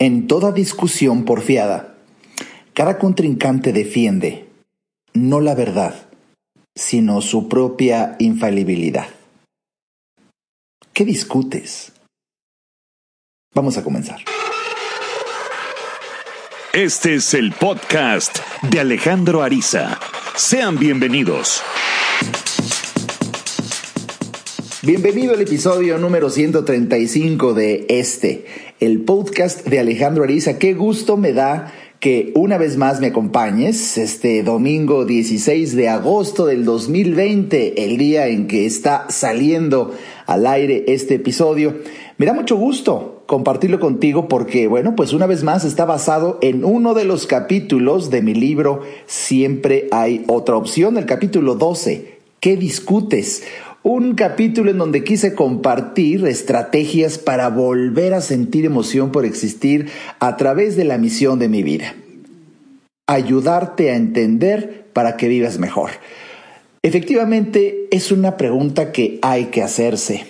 En toda discusión porfiada, cada contrincante defiende no la verdad, sino su propia infalibilidad. ¿Qué discutes? Vamos a comenzar. Este es el podcast de Alejandro Ariza. Sean bienvenidos. Bienvenido al episodio número 135 de este, el podcast de Alejandro Ariza. Qué gusto me da que una vez más me acompañes este domingo 16 de agosto del 2020, el día en que está saliendo al aire este episodio. Me da mucho gusto compartirlo contigo porque, bueno, pues una vez más está basado en uno de los capítulos de mi libro Siempre hay otra opción, el capítulo 12. ¿Qué discutes? Un capítulo en donde quise compartir estrategias para volver a sentir emoción por existir a través de la misión de mi vida. Ayudarte a entender para que vivas mejor. Efectivamente, es una pregunta que hay que hacerse.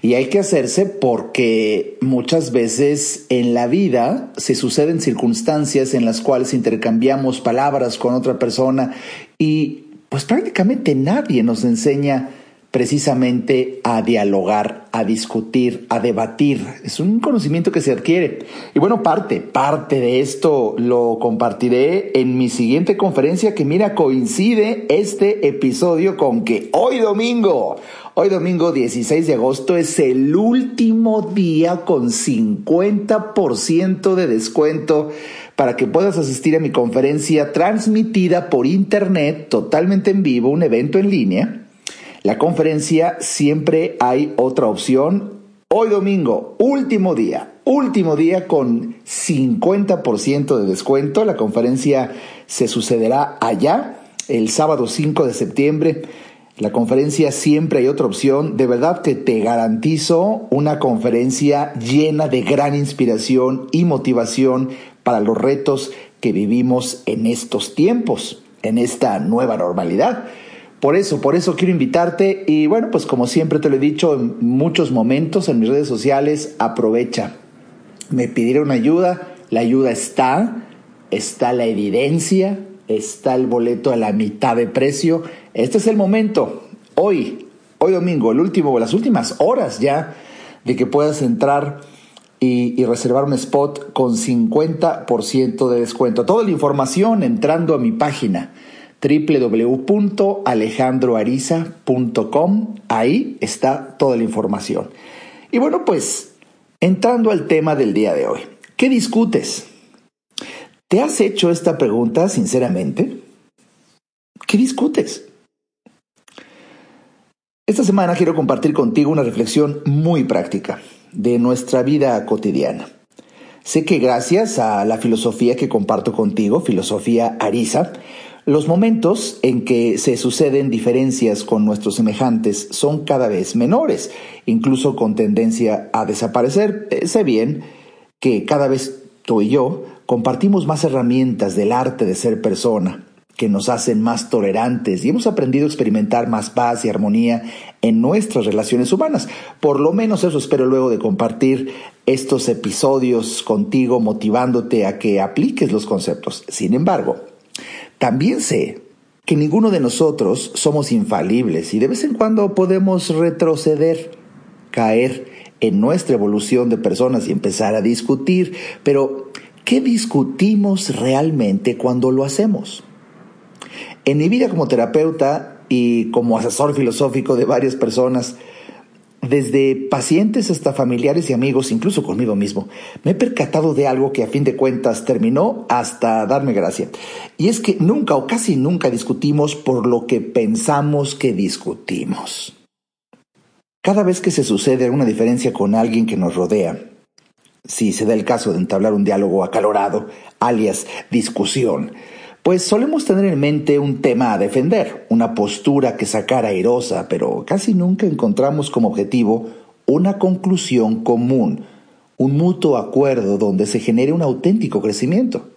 Y hay que hacerse porque muchas veces en la vida se suceden circunstancias en las cuales intercambiamos palabras con otra persona y pues prácticamente nadie nos enseña precisamente a dialogar, a discutir, a debatir. Es un conocimiento que se adquiere. Y bueno, parte, parte de esto lo compartiré en mi siguiente conferencia que mira, coincide este episodio con que hoy domingo, hoy domingo 16 de agosto es el último día con 50% de descuento para que puedas asistir a mi conferencia transmitida por internet, totalmente en vivo, un evento en línea la conferencia siempre hay otra opción. Hoy domingo, último día, último día con 50% de descuento. La conferencia se sucederá allá el sábado 5 de septiembre. La conferencia siempre hay otra opción. De verdad que te garantizo una conferencia llena de gran inspiración y motivación para los retos que vivimos en estos tiempos, en esta nueva normalidad. Por eso, por eso quiero invitarte y bueno, pues como siempre te lo he dicho en muchos momentos en mis redes sociales, aprovecha. Me pidieron ayuda, la ayuda está, está la evidencia, está el boleto a la mitad de precio. Este es el momento, hoy, hoy domingo, el último, las últimas horas ya de que puedas entrar y, y, reservar un spot con 50% de descuento. Toda la información entrando a mi página www.alejandroariza.com. Ahí está toda la información. Y bueno, pues entrando al tema del día de hoy. ¿Qué discutes? ¿Te has hecho esta pregunta sinceramente? ¿Qué discutes? Esta semana quiero compartir contigo una reflexión muy práctica de nuestra vida cotidiana. Sé que gracias a la filosofía que comparto contigo, filosofía Ariza, los momentos en que se suceden diferencias con nuestros semejantes son cada vez menores, incluso con tendencia a desaparecer. Eh, sé bien que cada vez tú y yo compartimos más herramientas del arte de ser persona, que nos hacen más tolerantes y hemos aprendido a experimentar más paz y armonía en nuestras relaciones humanas. Por lo menos eso espero luego de compartir estos episodios contigo, motivándote a que apliques los conceptos. Sin embargo, también sé que ninguno de nosotros somos infalibles y de vez en cuando podemos retroceder, caer en nuestra evolución de personas y empezar a discutir, pero ¿qué discutimos realmente cuando lo hacemos? En mi vida como terapeuta y como asesor filosófico de varias personas, desde pacientes hasta familiares y amigos, incluso conmigo mismo, me he percatado de algo que a fin de cuentas terminó hasta darme gracia. Y es que nunca o casi nunca discutimos por lo que pensamos que discutimos. Cada vez que se sucede una diferencia con alguien que nos rodea, si se da el caso de entablar un diálogo acalorado, alias discusión, pues solemos tener en mente un tema a defender, una postura que sacar airosa, pero casi nunca encontramos como objetivo una conclusión común, un mutuo acuerdo donde se genere un auténtico crecimiento.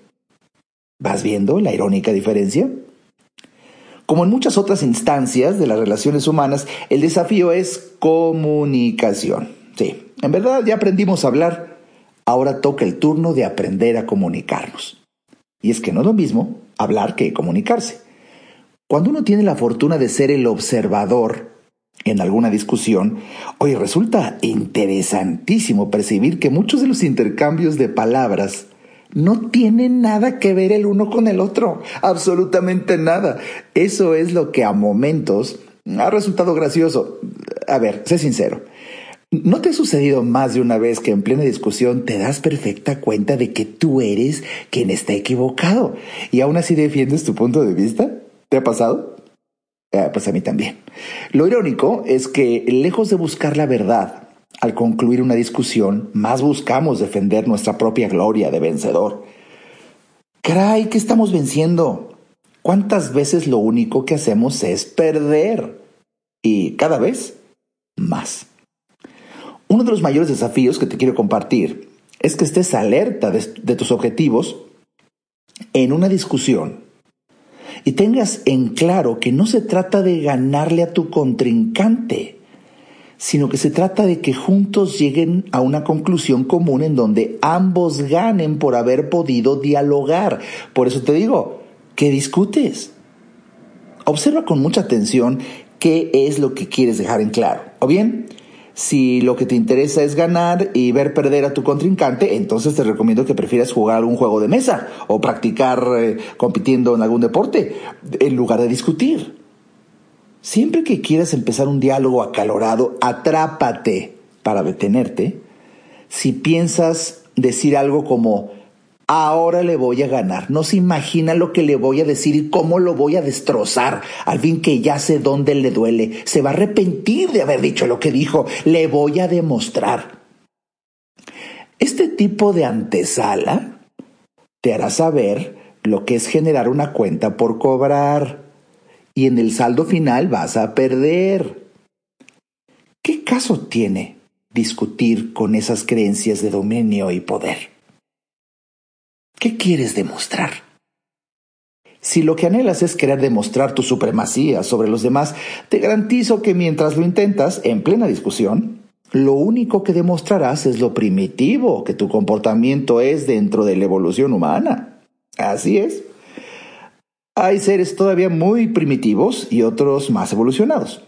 ¿Vas viendo la irónica diferencia? Como en muchas otras instancias de las relaciones humanas, el desafío es comunicación. Sí, en verdad ya aprendimos a hablar, ahora toca el turno de aprender a comunicarnos. Y es que no es lo mismo hablar que comunicarse. Cuando uno tiene la fortuna de ser el observador en alguna discusión, hoy resulta interesantísimo percibir que muchos de los intercambios de palabras no tienen nada que ver el uno con el otro, absolutamente nada. Eso es lo que a momentos ha resultado gracioso. A ver, sé sincero. ¿No te ha sucedido más de una vez que en plena discusión te das perfecta cuenta de que tú eres quien está equivocado y aún así defiendes tu punto de vista? ¿Te ha pasado? Eh, pues a mí también. Lo irónico es que lejos de buscar la verdad, al concluir una discusión, más buscamos defender nuestra propia gloria de vencedor. Caray, ¿qué estamos venciendo? ¿Cuántas veces lo único que hacemos es perder? Y cada vez más. Uno de los mayores desafíos que te quiero compartir es que estés alerta de, tus objetivos en una discusión y tengas en claro que no se trata de ganarle a tu contrincante, sino que se trata de que juntos lleguen a una conclusión común en donde ambos ganen por haber podido dialogar. Por eso te digo, ¿qué discutes? Observa con mucha atención qué es lo que quieres dejar en claro. O bien, si lo que te interesa es ganar y ver perder a tu contrincante, entonces te recomiendo que prefieras jugar un juego de mesa o practicar eh, compitiendo en algún deporte en lugar de discutir. Siempre que quieras empezar un diálogo acalorado, atrápate para detenerte. Si piensas decir algo como, ahora le voy a ganar. No se imagina lo que le voy a decir y cómo lo voy a destrozar. Al fin que ya sé dónde le duele. Se va a arrepentir de haber dicho lo que dijo. Le voy a demostrar. Este tipo de antesala te hará saber lo que es generar una cuenta por cobrar. Y en el saldo final vas a perder. ¿Qué caso tiene discutir con esas creencias de dominio y poder? ¿Qué quieres demostrar? Si lo que anhelas es querer demostrar tu supremacía sobre los demás, te garantizo que mientras lo intentas en plena discusión, lo único que demostrarás es lo primitivo que tu comportamiento es dentro de la evolución humana. Así es. Hay seres todavía muy primitivos y otros más evolucionados.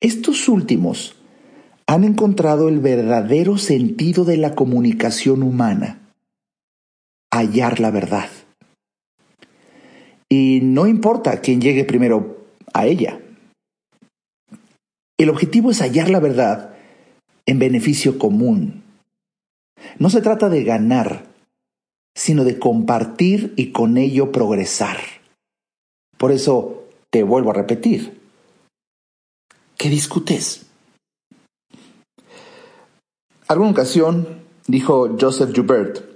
Estos últimos han encontrado el verdadero sentido de la comunicación humana hallar la verdad. Y no importa quién llegue primero a ella. El objetivo es hallar la verdad en beneficio común. No se trata de ganar, sino de compartir y con ello progresar. Por eso te vuelvo a repetir. ¿Qué discutes? Alguna ocasión dijo Joseph Joubert,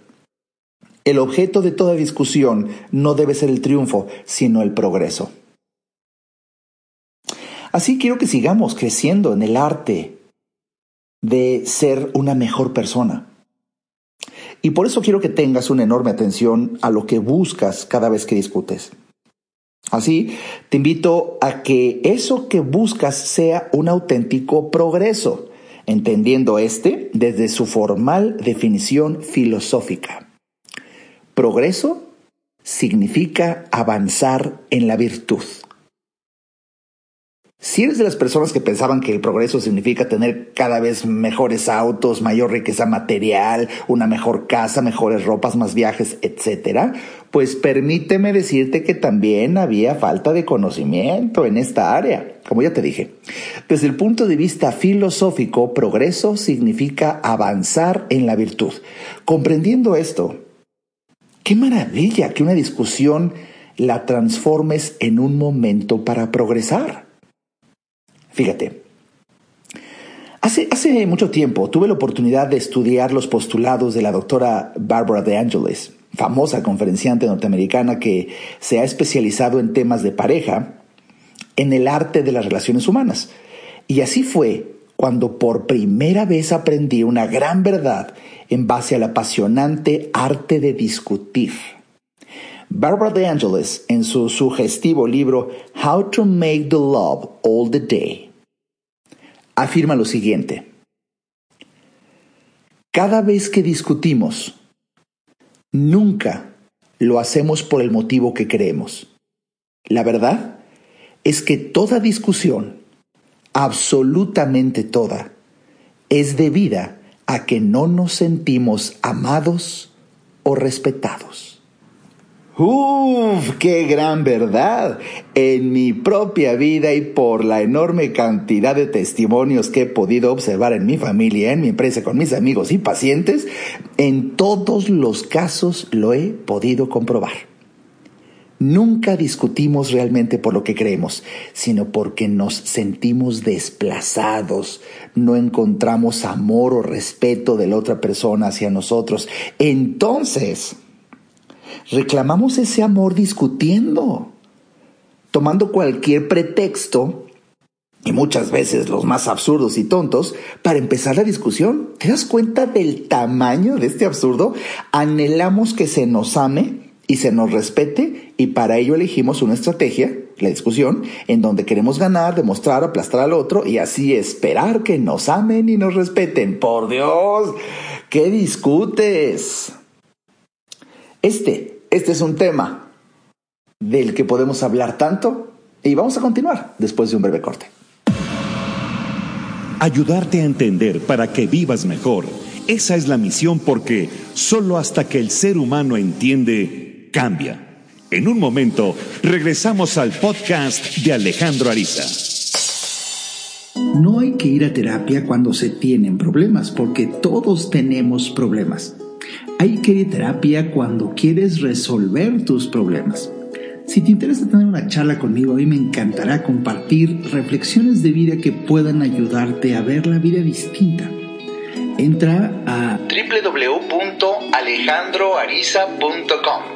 el objeto de toda discusión no debe ser el triunfo, sino el progreso. Así quiero que sigamos creciendo en el arte de ser una mejor persona. Y por eso quiero que tengas una enorme atención a lo que buscas cada vez que discutes. Así, te invito a que eso que buscas sea un auténtico progreso, entendiendo este desde su formal definición filosófica. Progreso significa avanzar en la virtud. Si eres de las personas que pensaban que el progreso significa tener cada vez mejores autos, mayor riqueza material, una mejor casa, mejores ropas, más viajes, etc., pues permíteme decirte que también había falta de conocimiento en esta área. Como ya te dije, desde el punto de vista filosófico, progreso significa avanzar en la virtud. Comprendiendo esto, Qué maravilla que una discusión la transformes en un momento para progresar. Fíjate, hace, hace mucho tiempo tuve la oportunidad de estudiar los postulados de la doctora Barbara De Angelis, famosa conferenciante norteamericana que se ha especializado en temas de pareja en el arte de las relaciones humanas. Y así fue cuando por primera vez aprendí una gran verdad en base al apasionante arte de discutir. Barbara De Angelis, en su sugestivo libro How to Make the Love All the Day, afirma lo siguiente. Cada vez que discutimos, nunca lo hacemos por el motivo que creemos. La verdad es que toda discusión, absolutamente toda, es debida a que no nos sentimos amados o respetados. Uf, qué gran verdad. En mi propia vida y por la enorme cantidad de testimonios que he podido observar en mi familia, en mi empresa, con mis amigos y pacientes, en todos los casos lo he podido comprobar. Nunca discutimos realmente por lo que creemos, sino porque nos sentimos desplazados, no encontramos amor o respeto de la otra persona hacia nosotros. Entonces, reclamamos ese amor discutiendo, tomando cualquier pretexto, y muchas veces los más absurdos y tontos, para empezar la discusión. ¿Te das cuenta del tamaño de este absurdo? Anhelamos que se nos ame y se nos respete y para ello elegimos una estrategia, la discusión, en donde queremos ganar, demostrar, aplastar al otro y así esperar que nos amen y nos respeten. Por Dios, ¿qué discutes? Este este es un tema del que podemos hablar tanto y vamos a continuar después de un breve corte. Ayudarte a entender para que vivas mejor. Esa es la misión porque solo hasta que el ser humano entiende, cambia. En un momento, regresamos al podcast de Alejandro Ariza. No hay que ir a terapia cuando se tienen problemas, porque todos tenemos problemas. Hay que ir a terapia cuando quieres resolver tus problemas. Si te interesa tener una charla conmigo, a mí me encantará compartir reflexiones de vida que puedan ayudarte a ver la vida distinta. Entra a www.alejandroariza.com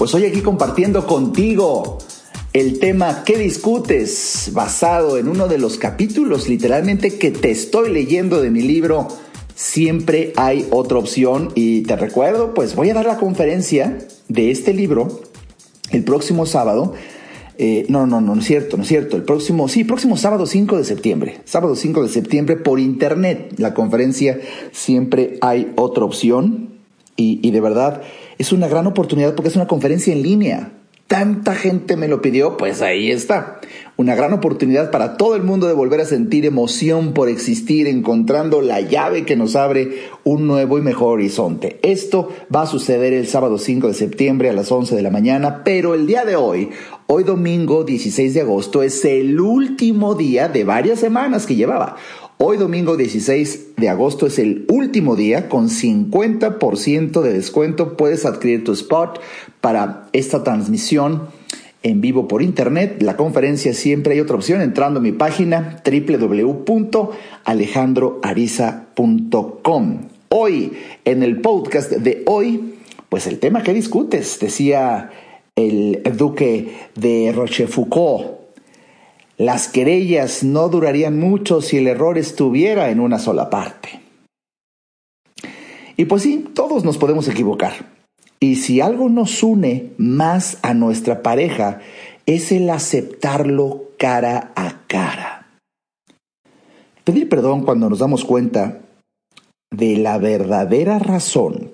Pues hoy aquí compartiendo contigo el tema ¿Qué discutes? basado en uno de los capítulos literalmente que te estoy leyendo de mi libro Siempre hay otra opción y te recuerdo, pues voy a dar la conferencia de este libro el próximo sábado. Eh, no, no, no, no es cierto, no es cierto. El próximo, sí, próximo sábado 5 de septiembre. Sábado 5 de septiembre por internet. La conferencia Siempre hay otra opción. Y, y de verdad es una gran oportunidad porque es una conferencia en línea tanta gente me lo pidió, pues ahí está. Una gran oportunidad para todo el mundo de volver a sentir emoción por existir, encontrando la llave que nos abre un nuevo y mejor horizonte. Esto va a suceder el sábado 5 de septiembre a las 11 de la mañana, pero el día de hoy, hoy domingo 16 de agosto, es el último día de varias semanas que llevaba. Hoy domingo 16 de agosto es el último día con 50% de descuento. Puedes adquirir tu spot para esta transmisión en vivo por internet. La conferencia siempre hay otra opción entrando a mi página www.alejandroariza.com. Hoy, en el podcast de hoy, pues el tema que discutes, decía el duque de Rochefoucauld las querellas no durarían mucho si el error estuviera en una sola parte. Y pues sí, todos nos podemos equivocar. Y si algo nos une más a nuestra pareja, es el aceptarlo cara a cara. Pedir perdón cuando nos damos cuenta de la verdadera razón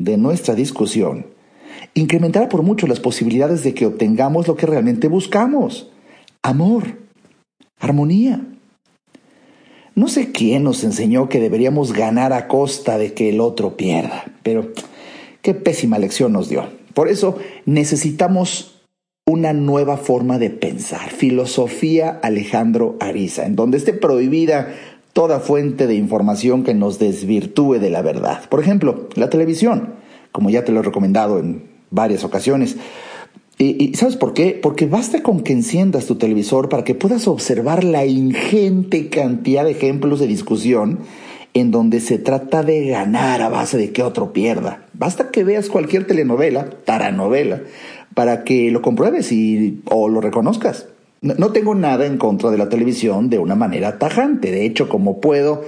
de nuestra discusión incrementará por mucho las posibilidades de que obtengamos lo que realmente buscamos amor, armonía. No sé quién nos enseñó que deberíamos ganar a costa de que el otro pierda, pero qué pésima lección nos dio. Por eso necesitamos una nueva forma de pensar, filosofía Alejandro Ariza, en donde esté prohibida toda fuente de información que nos desvirtúe de la verdad. Por ejemplo, la televisión, como ya te lo he recomendado en varias ocasiones, Y, ¿sabes por qué? Porque basta con que enciendas tu televisor para que puedas observar la ingente cantidad de ejemplos de discusión en donde se trata de ganar a base de que otro pierda. Basta que veas cualquier telenovela, taranovela, para que lo compruebes y, o lo reconozcas. No tengo nada en contra de la televisión de una manera tajante. De hecho, como puedo,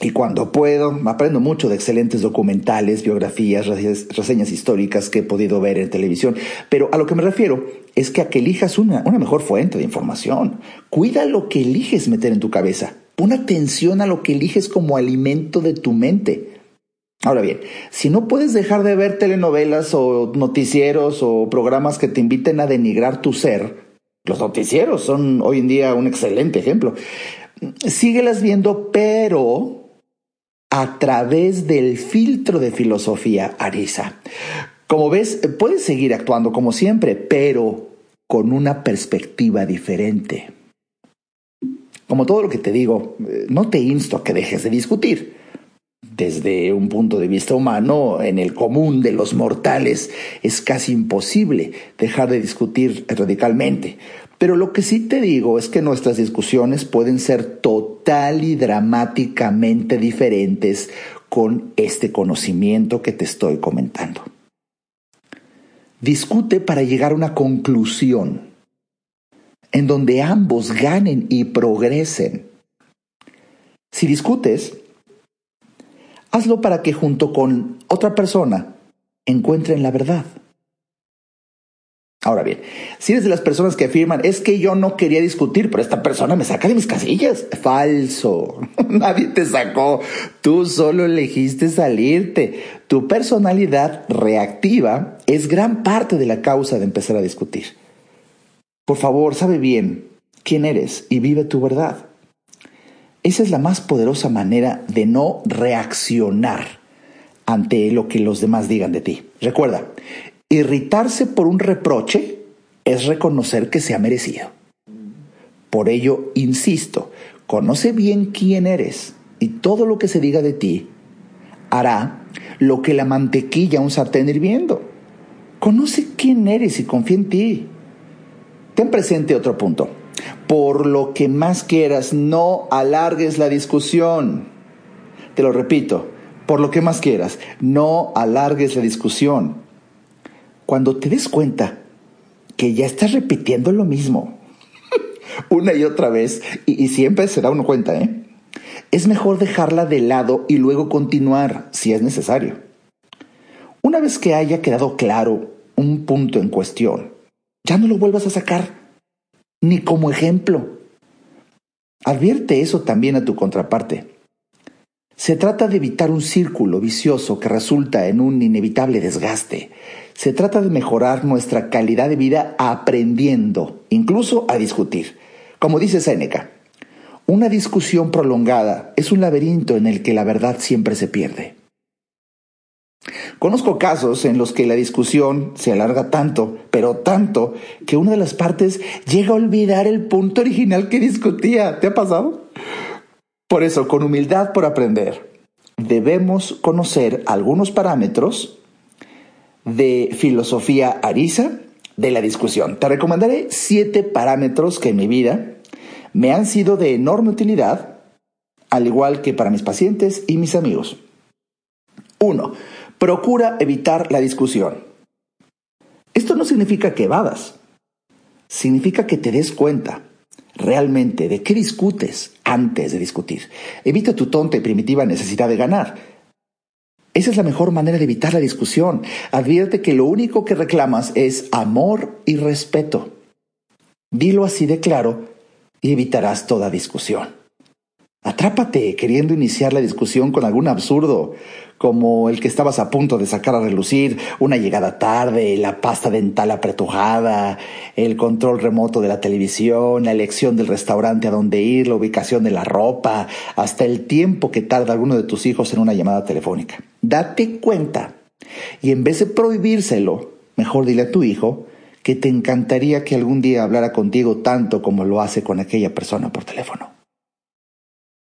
y cuando puedo, aprendo mucho de excelentes documentales, biografías, reseñas históricas que he podido ver en televisión. Pero a lo que me refiero es que a que elijas una, una mejor fuente de información. Cuida lo que eliges meter en tu cabeza. Pon atención a lo que eliges como alimento de tu mente. Ahora bien, si no puedes dejar de ver telenovelas o noticieros o programas que te inviten a denigrar tu ser, los noticieros son hoy en día un excelente ejemplo. Síguelas viendo, pero a través del filtro de filosofía Arisa. Como ves, puedes seguir actuando como siempre, pero con una perspectiva diferente. Como todo lo que te digo, no te insto a que dejes de discutir. Desde un punto de vista humano, en el común de los mortales, es casi imposible dejar de discutir radicalmente. Pero lo que sí te digo es que nuestras discusiones pueden ser total y dramáticamente diferentes con este conocimiento que te estoy comentando. Discute para llegar a una conclusión en donde ambos ganen y progresen. Si discutes, hazlo para que junto con otra persona encuentren la verdad. Ahora bien, si eres de las personas que afirman, es que yo no quería discutir, pero esta persona me saca de mis casillas. Falso. Nadie te sacó. Tú solo elegiste salirte. Tu personalidad reactiva es gran parte de la causa de empezar a discutir. Por favor, sabe bien quién eres y vive tu verdad. Esa es la más poderosa manera de no reaccionar ante lo que los demás digan de ti. Recuerda, Irritarse por un reproche es reconocer que se ha merecido. Por ello, insisto, conoce bien quién eres y todo lo que se diga de ti hará lo que la mantequilla a un sartén hirviendo. Conoce quién eres y confía en ti. Ten presente otro punto. Por lo que más quieras, no alargues la discusión. Te lo repito, por lo que más quieras, no alargues la discusión cuando te des cuenta que ya estás repitiendo lo mismo una y otra vez, y, siempre se da uno cuenta, ¿eh? Es mejor dejarla de lado y luego continuar si es necesario. Una vez que haya quedado claro un punto en cuestión, ya no lo vuelvas a sacar, ni como ejemplo. Advierte eso también a tu contraparte. Se trata de evitar un círculo vicioso que resulta en un inevitable desgaste. Se trata de mejorar nuestra calidad de vida aprendiendo, incluso a discutir. Como dice Séneca, una discusión prolongada es un laberinto en el que la verdad siempre se pierde. Conozco casos en los que la discusión se alarga tanto, pero tanto, que una de las partes llega a olvidar el punto original que discutía. ¿Te ha pasado? Por eso, con humildad por aprender, debemos conocer algunos parámetros de filosofía arisa de la discusión. Te recomendaré siete parámetros que en mi vida me han sido de enorme utilidad, al igual que para mis pacientes y mis amigos. Uno, Procura evitar la discusión. Esto no significa que evadas, significa que te des cuenta realmente de qué discutes antes de discutir. Evita tu tonta y primitiva necesidad de ganar esa es la mejor manera de evitar la discusión. Advierte que lo único que reclamas es amor y respeto. Dilo así de claro y evitarás toda discusión. Atrápate queriendo iniciar la discusión con algún absurdo, como el que estabas a punto de sacar a relucir, una llegada tarde, la pasta dental apretujada, el control remoto de la televisión, la elección del restaurante a donde ir, la ubicación de la ropa, hasta el tiempo que tarda alguno de tus hijos en una llamada telefónica. Date cuenta y en vez de prohibírselo, mejor dile a tu hijo que te encantaría que algún día hablara contigo tanto como lo hace con aquella persona por teléfono.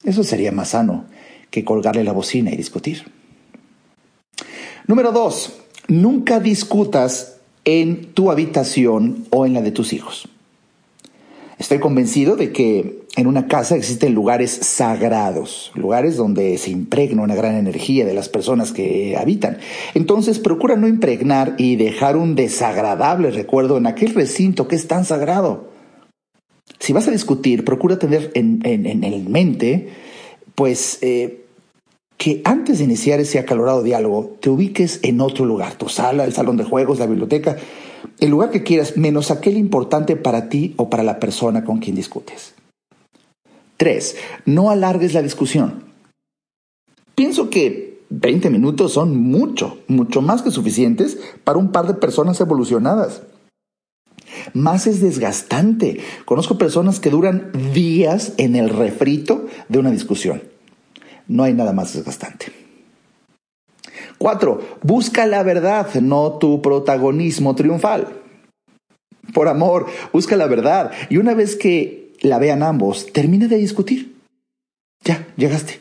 Eso sería más sano que colgarle la bocina y discutir. Número dos, nunca discutas en tu habitación o en la de tus hijos. Estoy convencido de que en una casa existen lugares sagrados, lugares donde se impregna una gran energía de las personas que habitan. Entonces procura no impregnar y dejar un desagradable recuerdo en aquel recinto que es tan sagrado. Si vas a discutir, procura tener en, en, mente, pues, eh, que antes de iniciar ese acalorado diálogo, te ubiques en otro lugar, tu sala, el salón de juegos, la biblioteca, el lugar que quieras, menos aquel importante para ti o para la persona con quien discutes. Tres, no alargues la discusión. Pienso que 20 minutos son mucho, mucho más que suficientes para un par de personas evolucionadas. Más es desgastante. Conozco personas que duran días en el refrito de una discusión. No hay nada más desgastante. Cuatro, busca la verdad, no tu protagonismo triunfal. Por amor, busca la verdad. Y una vez que la vean ambos, termina de discutir. Ya, llegaste.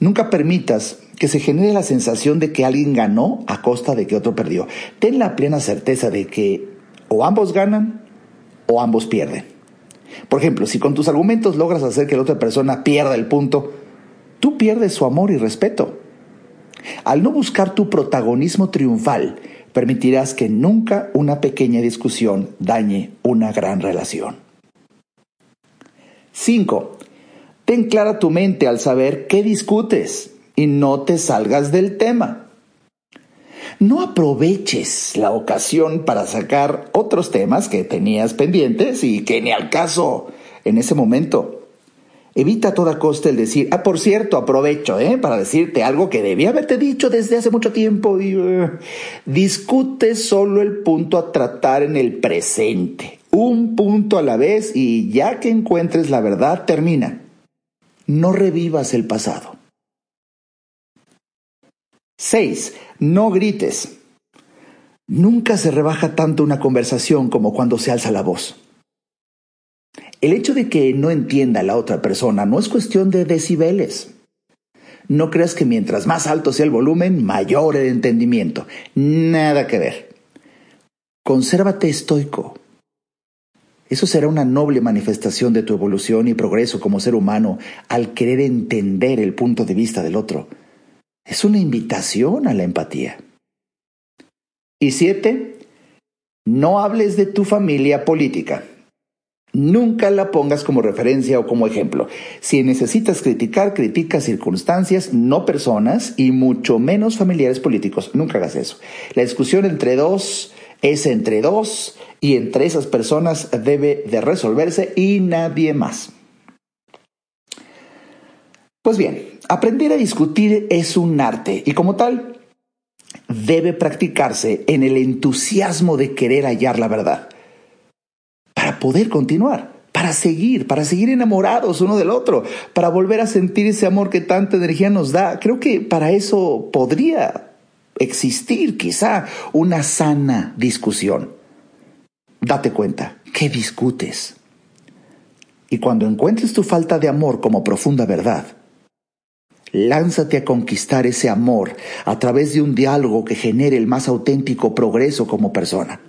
Nunca permitas que se genere la sensación de que alguien ganó a costa de que otro perdió. Ten la plena certeza de que o ambos ganan o ambos pierden. Por ejemplo, si con tus argumentos logras hacer que la otra persona pierda el punto, tú pierdes su amor y respeto. Al no buscar tu protagonismo triunfal, permitirás que nunca una pequeña discusión dañe una gran relación. 5. Ten clara tu mente al saber qué discutes y no te salgas del tema. No aproveches la ocasión para sacar otros temas que tenías pendientes y que ni al caso en ese momento. Evita a toda costa el decir, ah, por cierto, aprovecho, ¿eh? Para decirte algo que debía haberte dicho desde hace mucho tiempo. Y, uh, discute solo el punto a tratar en el presente. Un punto a la vez y ya que encuentres la verdad, termina. No revivas el pasado. 6. No grites. Nunca se rebaja tanto una conversación como cuando se alza la voz. El hecho de que no entienda la otra persona no es cuestión de decibeles. No creas que mientras más alto sea el volumen, mayor el entendimiento. Nada que ver. Consérvate estoico. Eso será una noble manifestación de tu evolución y progreso como ser humano al querer entender el punto de vista del otro. Es una invitación a la empatía. Y siete, no hables de tu familia política. Nunca la pongas como referencia o como ejemplo. Si necesitas criticar, critica circunstancias, no personas y mucho menos familiares políticos. Nunca hagas eso. La discusión entre dos es entre dos y entre esas personas debe de resolverse y nadie más. Pues bien, aprender a discutir es un arte y como tal debe practicarse en el entusiasmo de querer hallar la verdad poder continuar, para seguir, para seguir enamorados uno del otro, para volver a sentir ese amor que tanta energía nos da. Creo que para eso podría existir quizá una sana discusión. Date cuenta, ¿qué discutes? Y cuando encuentres tu falta de amor como profunda verdad, lánzate a conquistar ese amor a través de un diálogo que genere el más auténtico progreso como persona.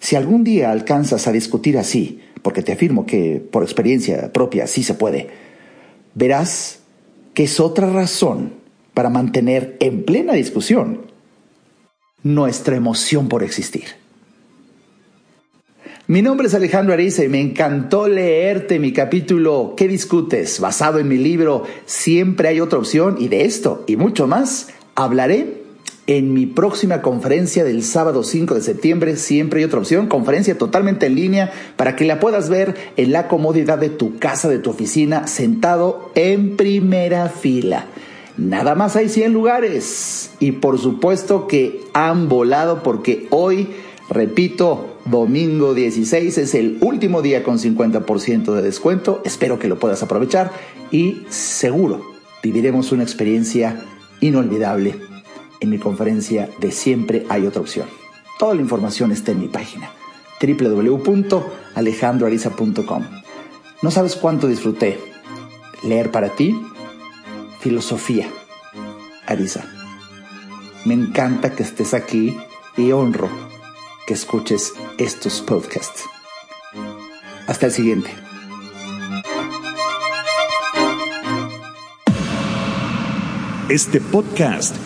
Si algún día alcanzas a discutir así, porque te afirmo que por experiencia propia sí se puede, verás que es otra razón para mantener en plena discusión nuestra emoción por existir. Mi nombre es Alejandro Ariza y me encantó leerte mi capítulo ¿Qué discutes? basado en mi libro Siempre hay otra opción y de esto y mucho más hablaré en mi próxima conferencia del sábado 5 de septiembre. Siempre hay otra opción, conferencia totalmente en línea para que la puedas ver en la comodidad de tu casa, de tu oficina, sentado en primera fila. Nada más hay 100 lugares y por supuesto que han volado porque hoy, repito, domingo 16 es el último día con 50% de descuento. Espero que lo puedas aprovechar y seguro viviremos una experiencia inolvidable en mi conferencia de Siempre hay otra opción. Toda la información está en mi página www.alejandroariza.com. No sabes cuánto disfruté leer para ti filosofía, Arisa. Me encanta que estés aquí y honro que escuches estos podcasts. Hasta el siguiente. Este podcast